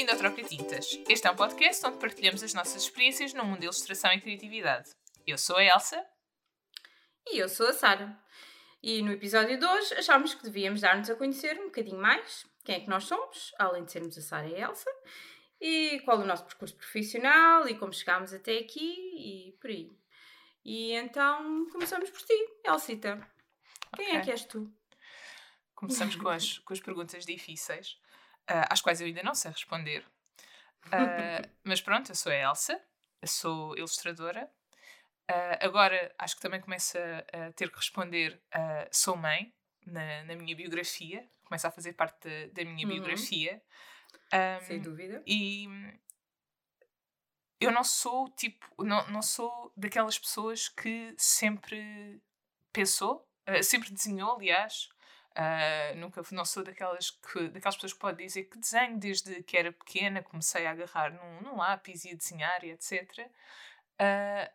Bem-vindo ao Troca Tintas. Este é um podcast onde partilhamos as nossas experiências no mundo da ilustração e criatividade. Eu sou a Elsa. E eu sou a Sara. E no episódio de hoje achámos que devíamos dar-nos a conhecer um bocadinho mais quem é que nós somos, além de sermos a Sara e a Elsa, e qual é o nosso percurso profissional e como chegámos até aqui e por aí. E então começamos por ti, Elsita. Quem é Ok. que és tu? Começamos com as, com as perguntas difíceis, ah, às quais eu ainda não sei responder. Ah, mas pronto, eu sou a Elsa, sou ilustradora. Ah, agora acho que também começo a, a ter que responder: sou mãe, na, na minha biografia, começa a fazer parte da, da minha Uhum. biografia. Ah, Sem dúvida. E eu não sou tipo, não, não sou daquelas pessoas que sempre pensou, eh, sempre desenhou, aliás. Ah, nunca não sou daquelas, que, daquelas pessoas que pode dizer que desenho desde que era pequena, comecei a agarrar num, num lápis e a desenhar e etc. Ah,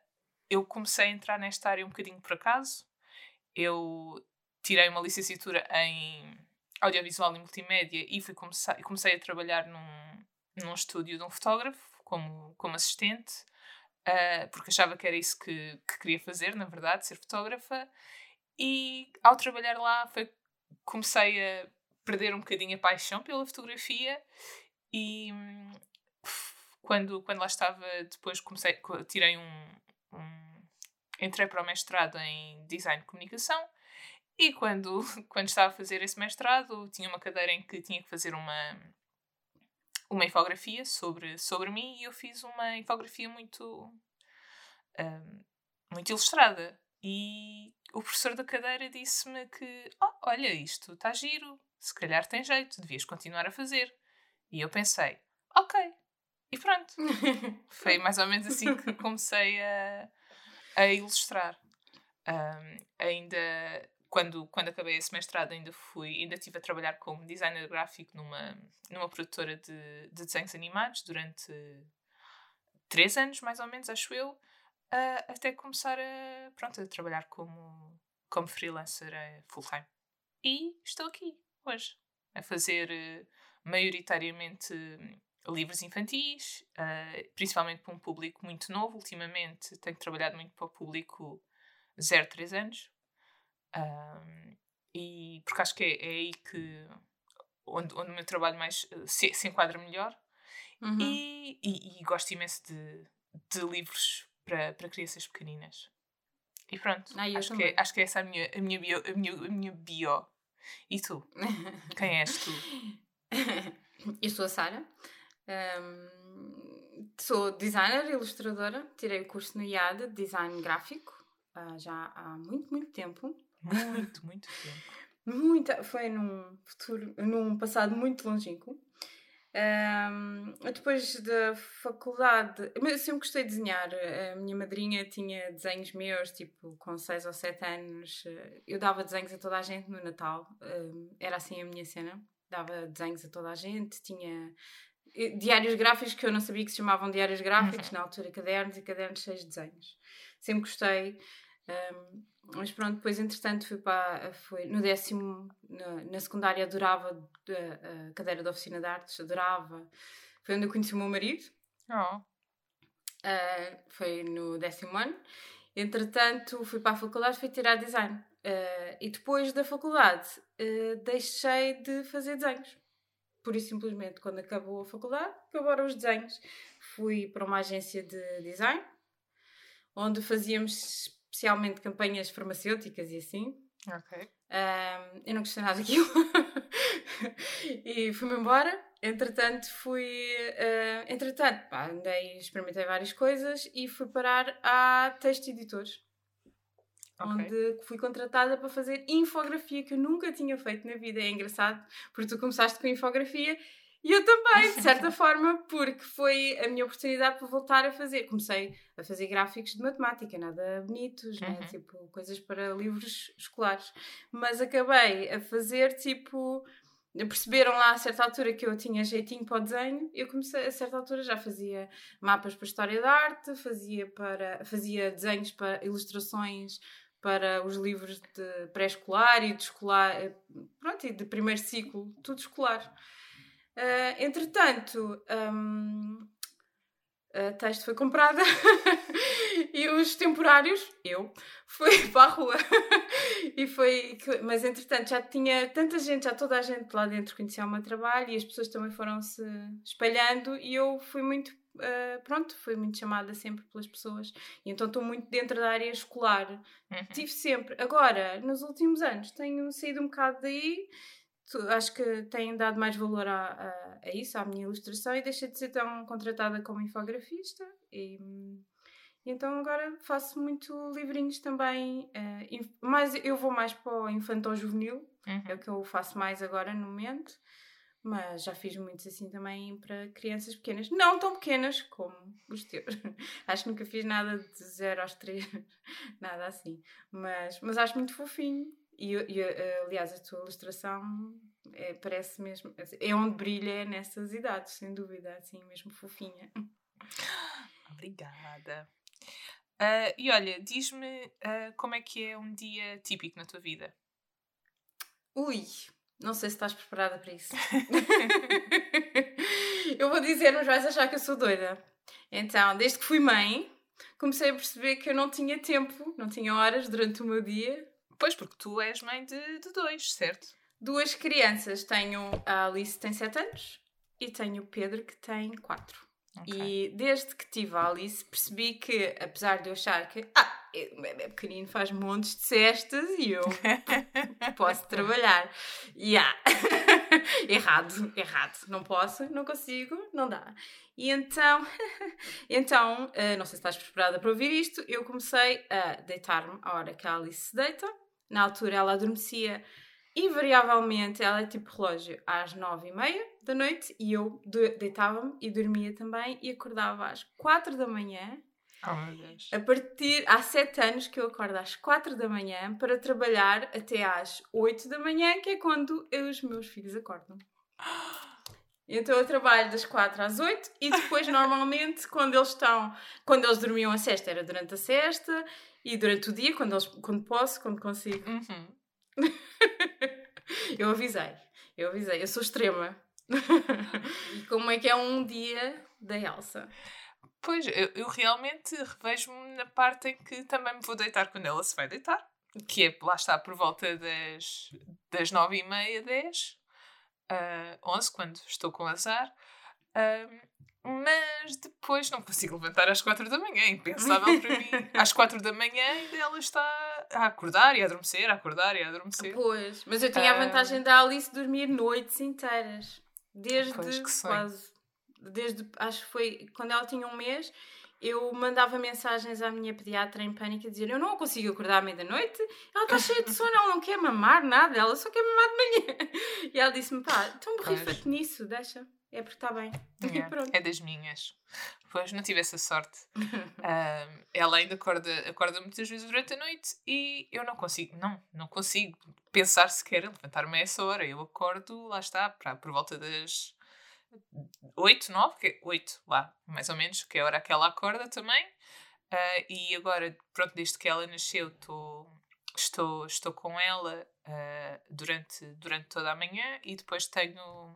eu comecei a entrar nesta área um bocadinho por acaso. Eu tirei uma licenciatura em audiovisual e multimédia e fui comecei, comecei a trabalhar num, num estúdio de um fotógrafo como, como assistente, ah, porque achava que era isso que, que queria fazer, na verdade, ser fotógrafa. E ao trabalhar lá foi, comecei a perder um bocadinho a paixão pela fotografia e quando, quando lá estava, depois comecei, co- tirei um, um- entrei para o mestrado em design de comunicação e quando, quando estava a fazer esse mestrado tinha uma cadeira em que tinha que fazer uma uma infografia sobre, sobre mim e eu fiz uma infografia muito hum, muito ilustrada. E o professor da cadeira disse-me que "Oh, olha isto está giro se calhar tem jeito devias continuar a fazer. E eu pensei ok. E pronto. Foi mais ou menos assim que comecei a, a ilustrar. Ahm, ainda quando, quando acabei esse mestrado ainda fui, ainda estive a trabalhar como designer gráfico numa, numa produtora de, de desenhos animados durante três anos, mais ou menos, acho eu, ah, até começar a, pronto, a trabalhar como, como freelancer eh, full-time. E estou aqui hoje a fazer eh, maioritariamente livros infantis, eh, principalmente para um público muito novo. Ultimamente tenho trabalhado muito para o público 0 a 3 anos. Ahm, e porque acho que é, é aí que onde, onde o meu trabalho mais se, se enquadra melhor. Uhum. E, e- e gosto imenso de, de livros para, para crianças pequeninas. E pronto, acho, que também. é, acho que é essa a minha, a, minha bio, a, minha, a minha bio. E tu? Quem és tu? Eu sou a Sara. Hum, sou designer, ilustradora. Tirei o curso no IAD de design gráfico ah, já há muito, muito tempo. Muito, muito tempo. Muita, foi num futuro, num passado muito longínquo. Hum, depois da faculdade, eu sempre gostei de desenhar. A minha madrinha tinha desenhos meus, tipo, com 6 ou 7 anos. Eu dava desenhos a toda a gente no Natal. Hum, era assim a minha cena. Dava desenhos a toda a gente. Tinha eh, diários gráficos que eu não sabia que se chamavam diários gráficos, na altura cadernos e cadernos cheios de desenhos. Sempre gostei. hum, mas pronto, depois entretanto fui para foi no décimo na, na secundária adorava a, a cadeira de oficina de artes, adorava. Foi onde eu conheci o meu marido, Oh, ah, foi no décimo ano. Entretanto fui para a faculdade, fui tirar design. Ah, e depois da faculdade ah, deixei de fazer desenhos. Por isso simplesmente quando acabou a faculdade, acabaram os desenhos. Fui para uma agência de design, onde fazíamos especialmente campanhas farmacêuticas e assim. ok. Ahm, eu não gostei nada daquilo. e fui-me embora. Entretanto, fui. ah, entretanto, pá, andei, experimentei várias coisas e fui parar à Texto Editores, Ok. onde fui contratada para fazer infografia que eu nunca tinha feito na vida. É engraçado, porque tu começaste com infografia e eu também, de certa forma, porque foi a minha oportunidade para voltar a fazer. Comecei a fazer gráficos de matemática, nada bonitos, né? Uhum. tipo coisas para livros escolares. Mas acabei a fazer tipo. Perceberam lá a certa altura que eu tinha jeitinho para o desenho, eu comecei a certa altura já fazia mapas para história da arte, fazia para fazia desenhos para ilustrações para os livros de pré-escolar e de escolar, eh, pronto, e de primeiro ciclo, tudo escolar. Uh, entretanto, um, a texto foi comprada e os temporários, eu, fui para a rua. e foi. Mas entretanto já tinha tanta gente, já toda a gente lá dentro conhecia o meu trabalho e as pessoas também foram se espalhando e eu fui muito. Uh, pronto, fui muito chamada sempre pelas pessoas e então estou muito dentro da área escolar. Uhum. Tive sempre. Agora, nos últimos anos, tenho saído um bocado daí acho que têm dado mais valor a, a, a, isso, à minha ilustração, e deixei de ser tão contratada como infografista. E, e então agora faço muito livrinhos também. Uh, mas eu vou mais para o infantil juvenil, uhum. é o que eu faço mais agora no momento. Mas já fiz muitos assim também para crianças pequenas. Não tão pequenas como os teus. acho que nunca fiz nada de 0 aos 3, nada assim. Mas, mas acho muito fofinho. E, e eh, aliás, a tua ilustração é, parece mesmo. É onde brilha nessas idades, sem dúvida, assim, mesmo fofinha. Obrigada. Uh, e olha, diz-me uh, como é que é um dia típico na tua vida? Ui, não sei se estás preparada para isso. eu vou dizer, mas vais achar que eu sou doida. Então, desde que fui mãe, comecei a perceber que eu não tinha tempo, não tinha horas durante o meu dia Pois, porque tu és mãe de, de dois, certo? Duas crianças. Tenho a Alice que tem 7 anos e tenho o Pedro que tem 4. Okay. E desde que tive a Alice percebi que, apesar de eu achar que ah, o bebê pequenino faz montes de cestas e eu posso trabalhar. Yeah. errado, errado. Não posso, não consigo, não dá. E então, então, uh, não sei se estás preparada para ouvir isto, eu comecei a deitar-me à hora que a Alice se deita na altura ela adormecia invariavelmente, ela é tipo relógio, às nove e meia da noite e eu deitava-me e dormia também e acordava às quatro da manhã. Oh. A partir, há sete anos que eu acordo às quatro da manhã para trabalhar até às oito da manhã, que é quando eu, os meus filhos acordam. Então eu trabalho das 4 às 8 e depois normalmente quando eles estão, quando eles dormiam a sexta era durante a sexta e durante o dia, quando, eles, quando posso, quando consigo. Uhum. eu avisei. Eu avisei. Eu sou extrema. e como é que é um dia da Elsa? Pois, eu, eu realmente revejo-me na parte em que também me vou deitar quando ela se vai deitar. Que é, lá está, por volta das, das nove e meia, dez, uh, onze, quando estou com azar. Uh, mas depois não consigo levantar às quatro da manhã, impensável para mim. Às quatro da manhã ainda ela está a acordar e a adormecer, a acordar e a adormecer. Pois, mas eu tinha a vantagem da Alice dormir noites inteiras. Desde quase. Desde, acho que foi quando ela tinha um mês, eu mandava mensagens à minha pediatra em pânico a dizer: Eu não consigo acordar à meia-noite, ela está cheia de sono, ela não quer mamar nada, ela só quer mamar de manhã. E ela disse-me: Pá, então borrifa-te nisso, deixa é porque está bem. Yeah, é das minhas. Pois não tive essa sorte. um, ela ainda acorda, acorda muitas vezes durante a noite e eu não consigo, não, não consigo pensar sequer em levantar-me a essa hora. Eu acordo, lá está, para, por volta das 8, 9, que, 8, lá, mais ou menos, que é a hora que ela acorda também. Uh, e agora, pronto, desde que ela nasceu, tô, estou, estou com ela uh, durante, durante toda a manhã e depois tenho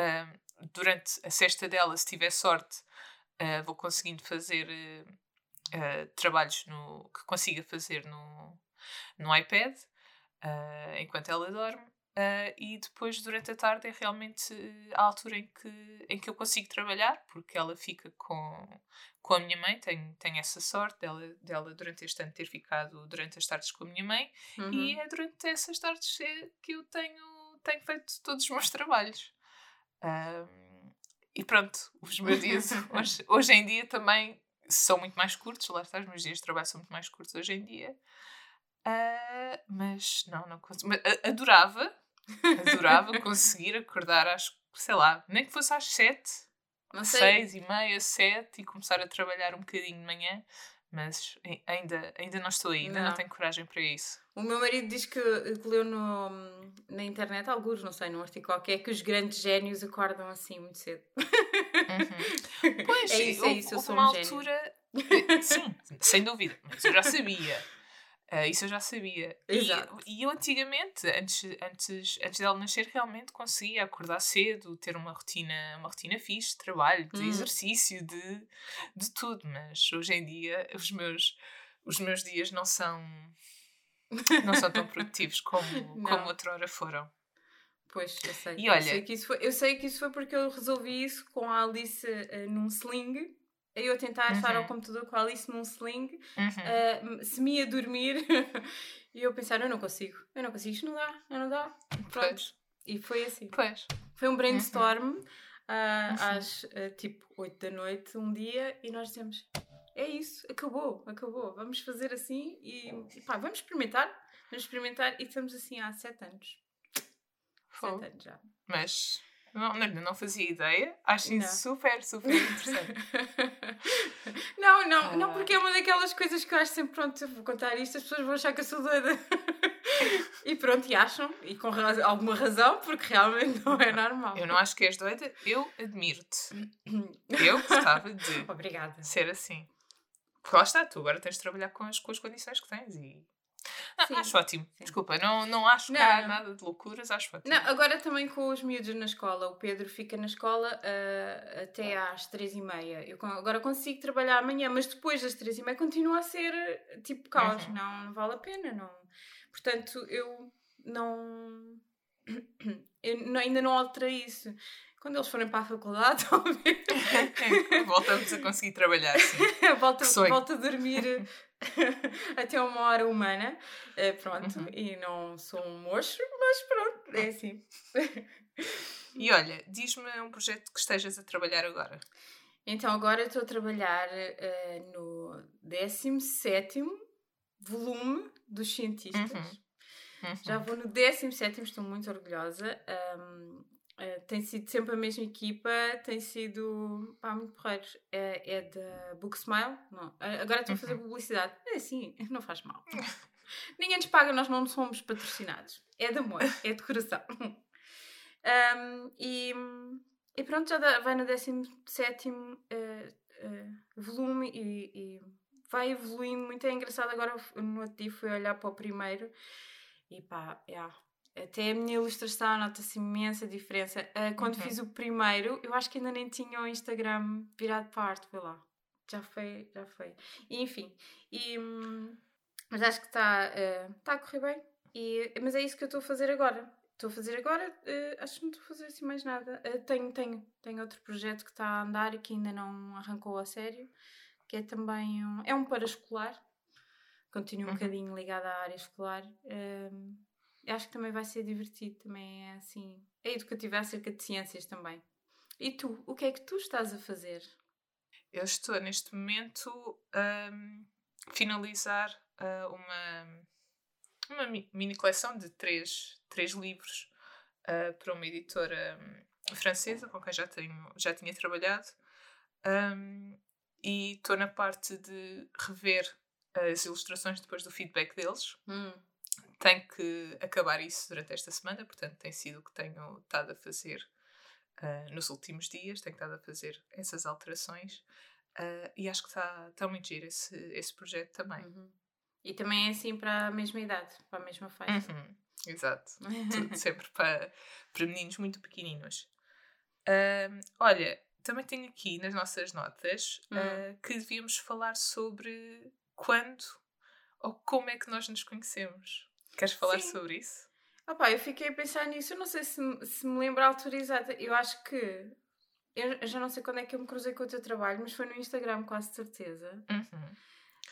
uh, durante a cesta dela, se tiver sorte, uh, vou conseguindo fazer uh, trabalhos no, que consiga fazer no, no iPad enquanto ela dorme. e depois, durante a tarde, é realmente a altura em que, em que eu consigo trabalhar, porque ela fica com, com a minha mãe, tenho, tenho essa sorte dela, dela durante este ano ter ficado durante as tardes com a minha mãe, uhum. e é durante essas tardes que eu tenho, tenho feito todos os meus trabalhos. Um, e pronto, os meus dias hoje, hoje em dia também são muito mais curtos, lá está, os meus dias de trabalho são muito mais curtos hoje em dia. Uh, mas não, não consigo. Adorava, adorava conseguir acordar às, sei lá, nem que fosse às sete, seis e meia, sete e começar a trabalhar um bocadinho de manhã. Mas ainda, ainda não estou aí, ainda não. não tenho coragem para isso. O meu marido diz que, que leu no, na internet, alguns, não sei, num artigo qualquer, que os grandes génios acordam assim muito cedo. Uhum. Pois, é isso, é isso, eu sou uma um altura. Gênio. Sim, sem dúvida, mas eu já sabia. Uh, isso eu já sabia. Exato. E, e, eu antigamente, antes, antes, antes dela nascer, realmente conseguia acordar cedo, ter uma rotina, uma rotina fixe de trabalho, de hum. exercício, de, de tudo. Mas hoje em dia os meus, os meus dias não são, não são tão produtivos como, como outrora foram. Pois, eu sei. E olha, eu sei, que isso foi, eu sei que isso foi porque eu resolvi isso com a Alice uh, num sling eu a tentar uhum. estar ao computador com a Alice num sling, uhum. uh, se me ia dormir, e eu pensar, eu não consigo, eu não consigo, isto não dá, eu não dá. Pronto. Pois. E foi assim. Pois. Foi um brainstorm uhum. uh, às uh, tipo 8 da noite, um dia, e nós dissemos: é isso, acabou, acabou, vamos fazer assim e, e pá, vamos experimentar, vamos experimentar, e estamos assim há 7 anos. 7 anos já. Mas não, não, não fazia ideia. Acho isso super, super interessante. não, não, não, porque é uma daquelas coisas que eu acho sempre, pronto, vou contar isto, as pessoas vão achar que eu sou doida. e pronto, e acham, e com alguma razão, porque realmente não é normal. Eu não acho que és doida, eu admiro-te. eu gostava de Obrigada. ser assim. Porque lá está, tu agora tens de trabalhar com as, com as condições que tens e ah, acho ótimo. Sim. Desculpa, não, não acho não, que há nada de loucuras, acho ótimo. Não, agora também com os miúdos na escola. O Pedro fica na escola uh, até às três e meia. Eu agora consigo trabalhar amanhã, mas depois das três e meia continua a ser tipo caos. Uhum. Não, não vale a pena. Não. Portanto, eu não. Eu ainda não alterei isso. Quando eles forem para a faculdade, talvez. Voltamos a conseguir trabalhar, sim. volta, volta a dormir até uma hora humana. Uh, pronto, uhum. e não sou um monstro, mas pronto, é assim. e olha, diz-me um projeto que estejas a trabalhar agora. Então, agora estou a trabalhar uh, no 17 volume dos cientistas. Uhum. Uhum. Já vou no 17, estou muito orgulhosa. Um, Uh, tem sido sempre a mesma equipa, tem sido pá, muito porreiros. É, é da Book Smile. Não. Agora estou a fazer uhum. publicidade. É assim, não faz mal. Ninguém nos paga, nós não somos patrocinados. É de amor, é de coração. um, e, e, pronto, já dá, vai no 17 uh, uh, volume e, e, vai evoluindo muito. É engraçado. Agora no outro dia fui olhar para o primeiro e pá, yeah, até a minha ilustração nota-se imensa diferença. Uh, quando uhum. fiz o primeiro, eu acho que ainda nem tinha o Instagram virado para a arte, foi lá. Já foi, já foi. E, enfim, e, hum, mas acho que está uh, tá a correr bem. E, mas é isso que eu estou a fazer agora. Estou a fazer agora, uh, acho que não estou a fazer assim mais nada. Uh, tenho, tenho, tenho outro projeto que está a andar e que ainda não arrancou a sério, que é também um, é um paraescolar. Continuo um uhum. bocadinho ligada à área escolar. Acho que também vai ser divertido, também é assim. É educativo acerca de ciências também. E tu, o que é que tu estás a fazer? Eu estou neste momento a um, finalizar uh, uma, uma mini coleção de três, três livros uh, para uma editora um, francesa com quem já, tenho, já tinha trabalhado. Um, e estou na parte de rever as ilustrações depois do feedback deles. Hum tenho que acabar isso durante esta semana, portanto, tem sido o que tenho estado a fazer uh, nos últimos dias, tenho estado a fazer essas alterações uh, e acho que está tá muito giro esse, esse projeto também. Uhum. E também é assim para a mesma idade, para a mesma faixa. Uhum. Exato, tudo sempre para, para meninos muito pequeninos. Uh, olha, também tenho aqui nas nossas notas uhum. que devíamos falar sobre quando ou como é que nós nos conhecemos. Queres falar Sim. sobre isso? Opa, eu fiquei a pensar nisso, eu não sei se, se me lembro a altura exata. Eu acho que. Eu já não sei quando é que eu me cruzei com o teu trabalho, mas foi no Instagram, quase certeza. Uhum.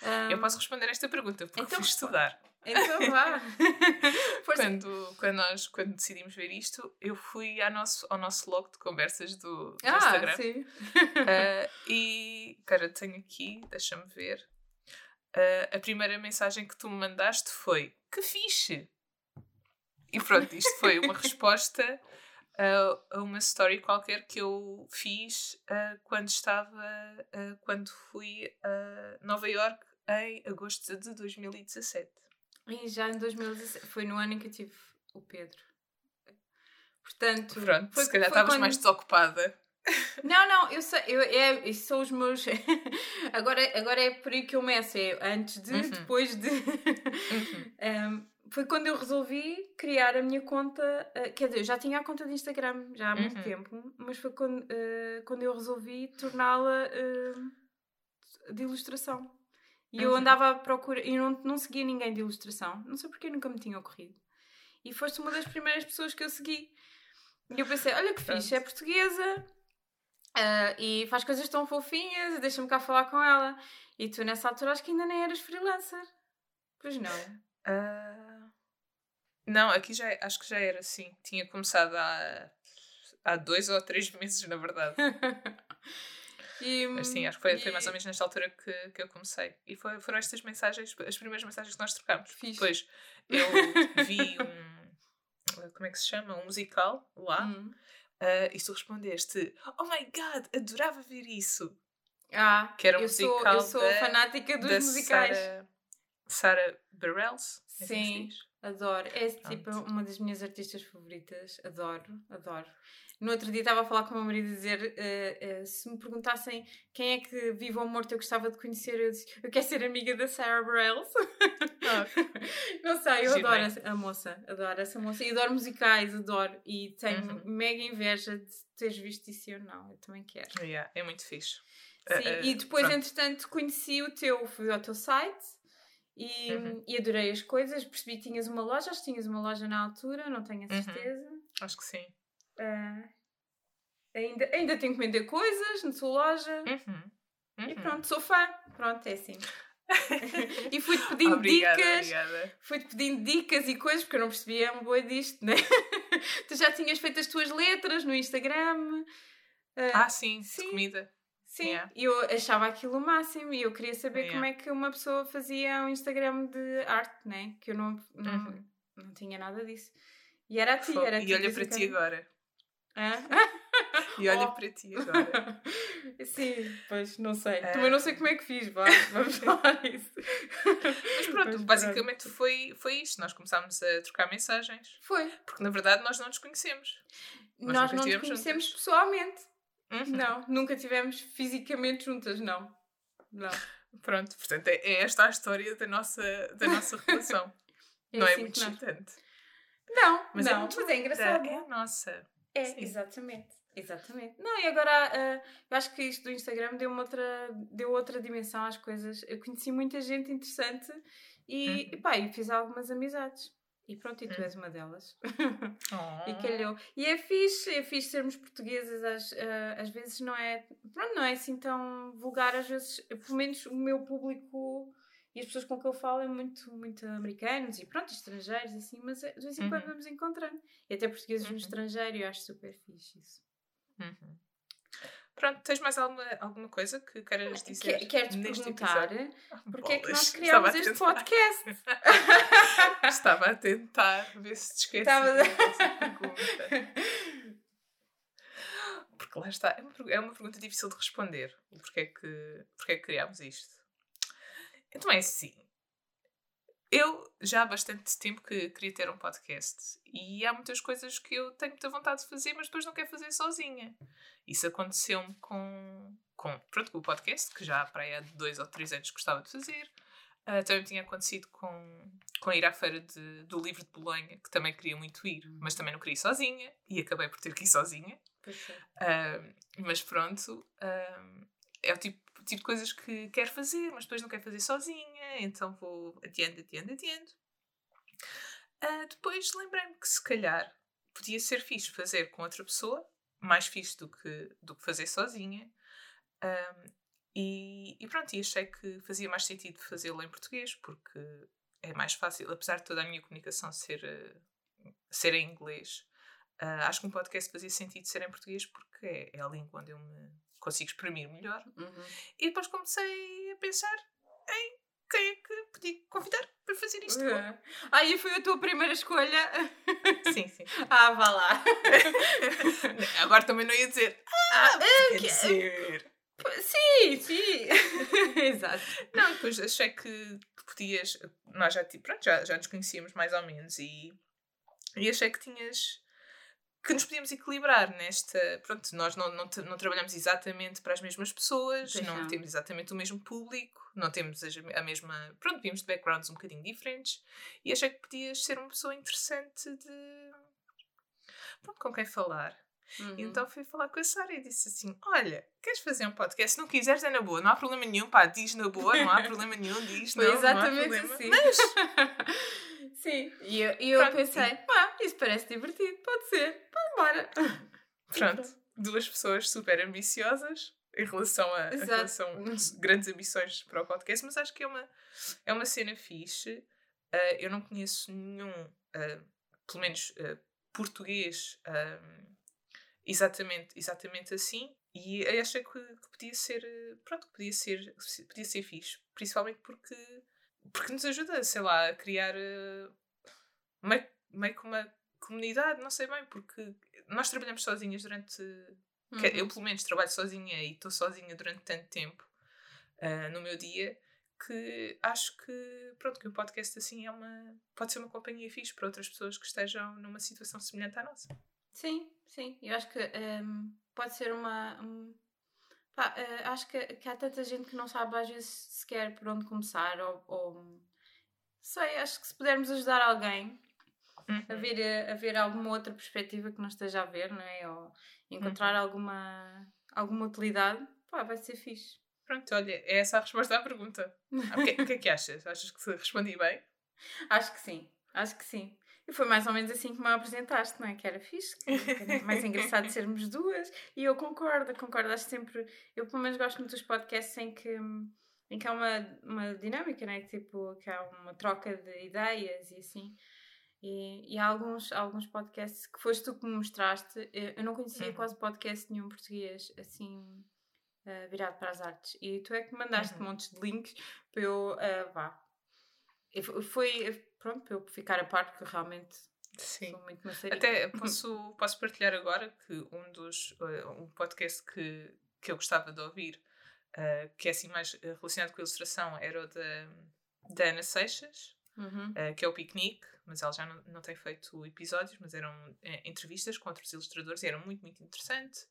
Um, eu posso responder esta pergunta porque então, fui estudar. Então vá. quando, quando, nós, quando decidimos ver isto, eu fui ao nosso, ao nosso log de conversas do, do ah, Instagram. Sim. uh, e, cara, tenho aqui, deixa-me ver. Uh, a primeira mensagem que tu me mandaste foi: Que fixe! E pronto, isto foi uma resposta a, a uma story qualquer que eu fiz uh, quando estava, uh, quando fui a Nova York em agosto de 2017. E já em 2017, foi no ano em que eu tive o Pedro. Portanto, pronto, foi, se calhar estavas quando... mais desocupada. Não, não, eu sei, eu, é, isso são os meus. agora, agora é por aí que eu meço, é antes de, Uhum. depois de. Um, foi quando eu resolvi criar a minha conta. uh, quer dizer, eu já tinha a conta de Instagram já há muito Uhum. tempo, mas foi quando, uh, quando eu resolvi torná-la uh, de ilustração. E eu Uhum. andava à procura, e não, não seguia ninguém de ilustração, não sei porque nunca me tinha ocorrido. E foste uma das primeiras pessoas que eu segui. E eu pensei: olha que fixe, é portuguesa, ah, e faz coisas tão fofinhas, deixa-me cá falar com ela. E tu, nessa altura, acho que ainda nem eras freelancer. Pois não. Ah, não, aqui já acho que já era assim. Tinha começado há, há dois ou três meses, na verdade. E, Mas sim, acho que foi, foi e- mais ou menos nesta altura que, que eu comecei. E foi, foram estas mensagens, as primeiras mensagens que nós trocámos. Fixe. Depois eu vi um. Como é que se chama? Um musical lá. Hum. Ah, e tu respondeste: Oh my god, adorava ver isso. Ah, Que era um eu sou, musical eu sou da- fanática dos musicais. Sarah Bareilles. é assim Sim. Adoro. É tipo uma das minhas artistas favoritas. Adoro, adoro. No outro dia estava a falar com o meu marido e dizer eh, eh, se me perguntassem quem é que vivo ou morto eu gostava de conhecer, eu disse, eu quero ser amiga da Sarah Bareilles. Não sei, eu Giro, adoro bem. essa- a moça, adoro essa moça. E adoro musicais, adoro. E tenho Uhum. mega inveja de teres visto isso e eu não. Eu também quero. Yeah, é muito fixe. Sim, ah, e depois, pronto. entretanto, conheci o teu, fui ao teu site e, Uhum. e adorei as coisas. Percebi que tinhas uma loja, acho que tinhas uma loja na altura, não tenho a Uhum. certeza. Acho que sim. Ah, ainda, ainda tenho que vender coisas na tua loja. Uhum. E Uhum. pronto, sou fã. Pronto, é assim. e fui-te pedindo obrigada, dicas. obrigada. Fui-te pedindo dicas e coisas porque eu não percebia um boi disto, né? tu já tinhas feito as tuas letras no Instagram. Ah, Ah, sim, sim. de comida. sim, yeah. e eu achava aquilo o máximo e eu queria saber Yeah. como é que uma pessoa fazia um Instagram de arte, né? Que eu não, não, Uhum. não tinha nada disso. E era a ti, era a ti. E olha para ti agora. Hã? E olha Oh. para ti agora. Sim, pois não sei. Ah. Também não sei como é que fiz, vá, vamos falar isso. Mas pronto, Mas basicamente Foi, foi isto. Nós começámos a trocar mensagens. Foi. Porque na verdade nós não nos conhecemos. Nós Nós não nos conhecemos juntas. pessoalmente. Uhum. Não, nunca tivemos fisicamente juntas, não. Não. Pronto, portanto é, é esta a história da nossa, da nossa relação. É não é assim muito excitante. Não, Mas é não, muito mas é engraçado. É a nossa. É, Sim. exatamente. Exatamente. Não, e agora ah, eu acho que isto do Instagram deu outra, deu outra dimensão às coisas. Eu conheci muita gente interessante e, Uhum. e pá, e fiz algumas amizades. E pronto, e tu Uhum. és uma delas. Oh. E calhou. E é fixe, é fixe sermos portuguesas, às, ah, às vezes não é, pronto, não é assim tão vulgar, às vezes, pelo menos o meu público e as pessoas com que eu falo é muito, muito americanos e pronto, estrangeiros assim, mas de vez em quando Uhum. vamos encontrando. E até portugueses no Uhum. estrangeiro, eu acho super fixe isso. Uhum. Pronto, tens mais alguma, alguma coisa que queiras dizer? Que- Quero-te neste perguntar episódio? porque é que Bolas, nós criámos este podcast. Estava a tentar ver se te esqueci Estava- dessa pergunta. Porque lá está, é uma, é uma pergunta difícil de responder. O Porquê é que, porquê é que criámos isto? Então é assim. Eu já há bastante tempo que queria ter um podcast e há muitas coisas que eu tenho muita vontade de fazer, mas depois não quero fazer sozinha. Isso aconteceu-me com, com, pronto, com o podcast, que já para aí há dois ou três anos gostava de fazer. Ah, também tinha acontecido com, com ir à feira de- do livro de Bolonha, que também queria muito ir, mas também não queria ir sozinha e acabei por ter que ir sozinha. Ah, mas pronto, ah, é o tipo, tipo de coisas que quero fazer, mas depois não quero fazer sozinha, então vou adiando, adiando, adiando. Ah, depois lembrei-me que se calhar podia ser fixe fazer com outra pessoa, mais fixe do que, do que fazer sozinha. Ah, e, e pronto, e achei que fazia mais sentido fazê-lo em português, porque é mais fácil, apesar de toda a minha comunicação ser, ah, ser em inglês. ah, acho que um podcast fazia sentido ser em português porque é, é a língua onde eu me consigo exprimir melhor. Uhum. E depois comecei a pensar em quem é que podia convidar para fazer isto. É. Ah, e foi a tua primeira escolha? Sim, sim. Ah, vá lá. Agora também não ia dizer. Ah, Quer dizer. sim, sim. Exato. Não, depois achei que podias. Nós já, pronto, já, já nos conhecíamos mais ou menos e, e achei que tinhas. Que nos podíamos equilibrar nesta. Pronto, nós não, não, não trabalhamos exatamente para as mesmas pessoas, não temos exatamente o mesmo público, não temos a mesma. Pronto, vimos de backgrounds um bocadinho diferentes e achei que podias ser uma pessoa interessante de. Pronto, com quem falar. Uhum. Então fui falar com a Sara e disse assim: Olha, queres fazer um podcast? Se não quiseres, é na boa, não há problema nenhum, pá, diz na boa, não há problema nenhum, diz, Foi não, exatamente não há problema. assim. Mas, Sim, e eu, e eu Pronto, pensei, ah, isso parece divertido, pode ser, pode embora. pronto, duas pessoas super ambiciosas em relação a, Exato. relação a grandes ambições para o podcast, mas acho que é uma, é uma cena fixe. Ah, eu não conheço nenhum, ah, pelo menos ah, português, exatamente, exatamente assim. E achei que, que podia ser, pronto, podia ser, podia ser fixe. Principalmente porque, porque nos ajuda, sei lá, a criar eh, meio, meio que uma comunidade, não sei bem, porque nós trabalhamos sozinhas durante Uhum. eu pelo menos trabalho sozinha e estou sozinha durante tanto tempo ah, no meu dia que acho que pronto que o podcast assim é uma pode ser uma companhia fixe para outras pessoas que estejam numa situação semelhante à nossa Sim, sim, eu acho que hum, pode ser uma. um- pá, eh, acho que, que há tanta gente que não sabe às vezes sequer por onde começar ou. ou- sei, acho que se pudermos ajudar alguém a Uhum. ver, eh, a ver alguma outra perspectiva que não esteja a ver, não é? Ou encontrar Uhum. alguma, alguma utilidade, pá, vai ser fixe. pronto olha é essa a resposta à pergunta Ah, o que, o que é que achas achas que respondi bem Acho que sim, acho que sim. E foi mais ou menos assim que me apresentaste, não é? Que era fixe, que era mais engraçado sermos duas. E eu concordo, concordo. Acho sempre. Eu pelo menos gosto muito dos podcasts em que, em que há uma, uma dinâmica, não é? Que, tipo, que há uma troca de ideias e assim. E, e há alguns, alguns podcasts que foste tu que me mostraste. Eu não conhecia Uhum. quase podcast nenhum português assim. eh, virado para as artes e tu é que me mandaste Uhum. montes de links para eu eh, vá fo- foi, pronto, para eu ficar a par, porque realmente sim sou muito maçarica. Até posso, posso partilhar agora que um dos eh, um podcast que, que eu gostava de ouvir, eh, que é assim mais eh, relacionado com a ilustração, era o da, da Ana Seixas, Uhum. eh, que é o Piquenique, mas ela já não, não tem feito episódios, mas eram eh, entrevistas com outros ilustradores e era muito, muito interessante.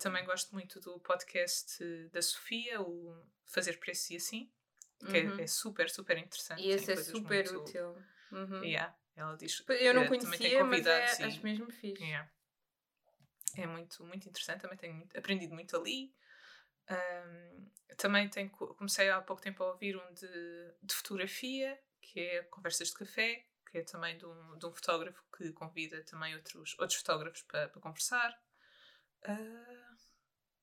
Também gosto muito do podcast da Sofia, o Fazer Preço e Assim, que é- Uhum. é, super, super interessante. E esse é super muito- útil. Uhum. Yeah, ela diz Eu não tem conhecia, mas é, e- acho mesmo fixe. Yeah. É muito, muito interessante, também tenho muito- aprendido muito ali. Ahm, também tenho, co- comecei há pouco tempo a ouvir um de, de fotografia, que é Conversas de Café, que é também de um, de um fotógrafo que convida também outros, outros fotógrafos para, para conversar. Ah,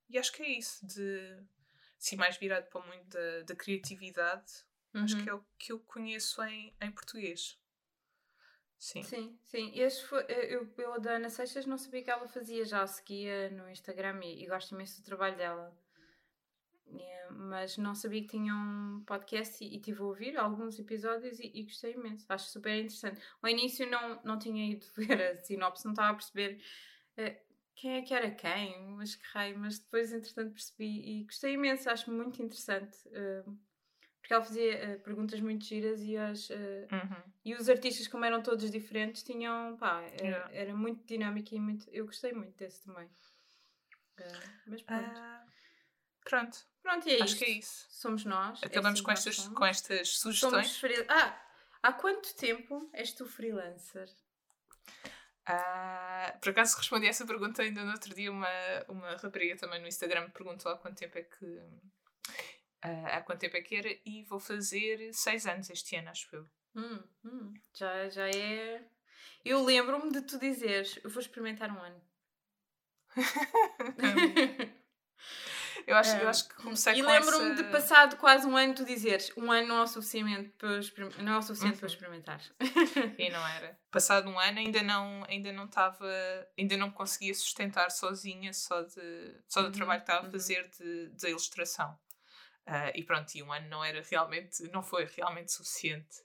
e acho que é isso, de assim, mais virado para o mundo da, da criatividade. Acho Uhum. que é o que eu conheço em, em português. Sim. Sim, sim. Foi, eh, eu, eu da Ana Seixas não sabia que ela fazia, já a seguia no Instagram e, e gosto imenso do trabalho dela. Eh, mas não sabia que tinha um podcast e, e tive a ouvir alguns episódios e, e gostei imenso. Acho super interessante. Ao início não, não tinha ido ver a sinopse, não estava a perceber eh, quem é que era quem, mas que raio, mas depois entretanto percebi e gostei imenso, acho muito interessante. eh, porque ela fazia eh, perguntas muito giras e as, eh, Uhum. e os artistas, como eram todos diferentes, tinham, pá, era, Yeah. era muito dinâmico e muito, eu gostei muito desse também. Mas pronto. Ah, pronto, pronto, e é acho isto. que é isso. Somos nós. é Acabamos assim com estas, somos. com estas Somos sugestões. free- Ah, há quanto tempo és tu freelancer? Ah, por acaso respondi essa pergunta ainda no outro dia. Uma, uma rapariga também no Instagram me perguntou há quanto tempo é que. ah, há quanto tempo é que era e vou fazer seis anos este ano, acho eu. Hum, hum, já, já é. Eu lembro-me de tu dizeres, eu vou experimentar um ano. Eu acho, eu Ah, acho que comecei e com lembro-me essa... de passado quase um ano tu dizeres um ano não é o suficiente para, eu experim- não é o suficiente para eu Uhum. experimentar. E não era. Passado um ano ainda não ainda não estava ainda não conseguia sustentar sozinha só de só do Uhum, trabalho que estava uhum. a fazer de, de ilustração. Ah, e pronto, e um ano não era realmente não foi realmente suficiente.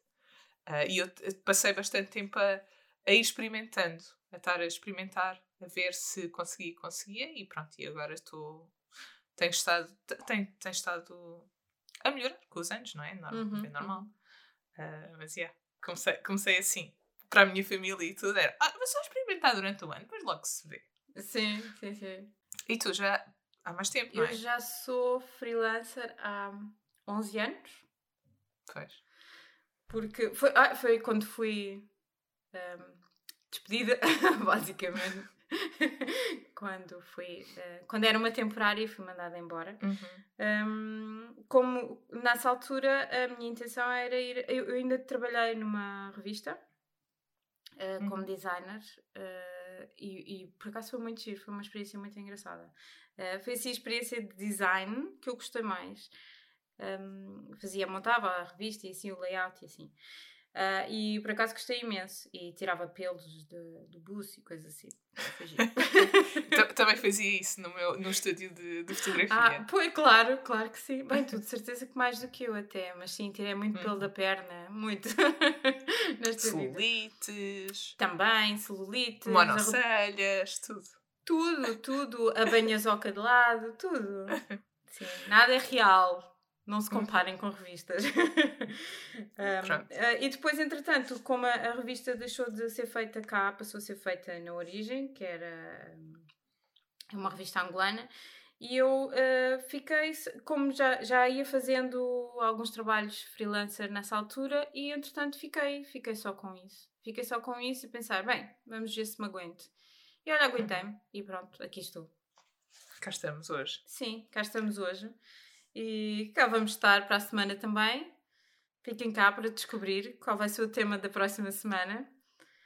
Ah, e eu eu passei bastante tempo a, a ir experimentando, a estar a experimentar, a ver se conseguia, conseguia e pronto, e agora estou tenho estado te- tenho, tenho estado a melhorar com os anos, não é? Normal, Uhum, é normal. Ah, mas yeah, comecei, comecei assim. Para a minha família e tudo era, ah, mas só experimenta experimentar durante o ano, depois logo se vê. Sim, sim, sim. E tu já há mais tempo, não Eu é? já sou freelancer há 11 anos. Pois. Porque foi, ah, foi quando fui ahm, despedida, basicamente. quando fui. eh, quando era uma temporária e fui mandada embora. Uhum. Um, como nessa altura a minha intenção era ir. Eu, eu ainda trabalhei numa revista uh, como Uhum. designer uh, e, e por acaso foi muito giro, foi uma experiência muito engraçada. Uh, foi assim a experiência de design que eu gostei mais. Um, fazia, montava a revista e assim o layout e assim. Uh, e por acaso gostei imenso e tirava pelos de- do buço e coisas assim. Também fazia isso no meu no estúdio de, de Ah, fotografia. pois, claro, claro que sim. Bem, tu de certeza que mais do que eu até, mas sim, tirei muito pelo Uhum. da perna, muito. Celulites, Também, celulite, arru- monocelhas, tudo. tudo, tudo, a banhazoca de lado, tudo. Sim, nada é real. Não se comparem com revistas. Um, ah, e depois, entretanto, como a, a revista deixou de ser feita cá, passou a ser feita na Origem, que era hum, uma revista angolana, e eu ah, fiquei, como já, já ia fazendo alguns trabalhos freelancer nessa altura, e entretanto fiquei, fiquei só com isso. Fiquei só com isso e pensar, bem, vamos ver se me aguento. E olha, aguentei-me, e pronto, aqui estou. Cá estamos hoje. Sim, cá estamos hoje. E cá vamos estar para a semana também. Fiquem cá para descobrir qual vai ser o tema da próxima semana.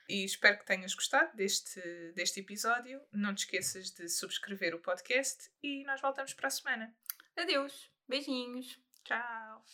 E espero que tenhas gostado deste, deste episódio. Não te esqueças de subscrever o podcast e nós voltamos para a semana. Adeus, beijinhos. Tchau!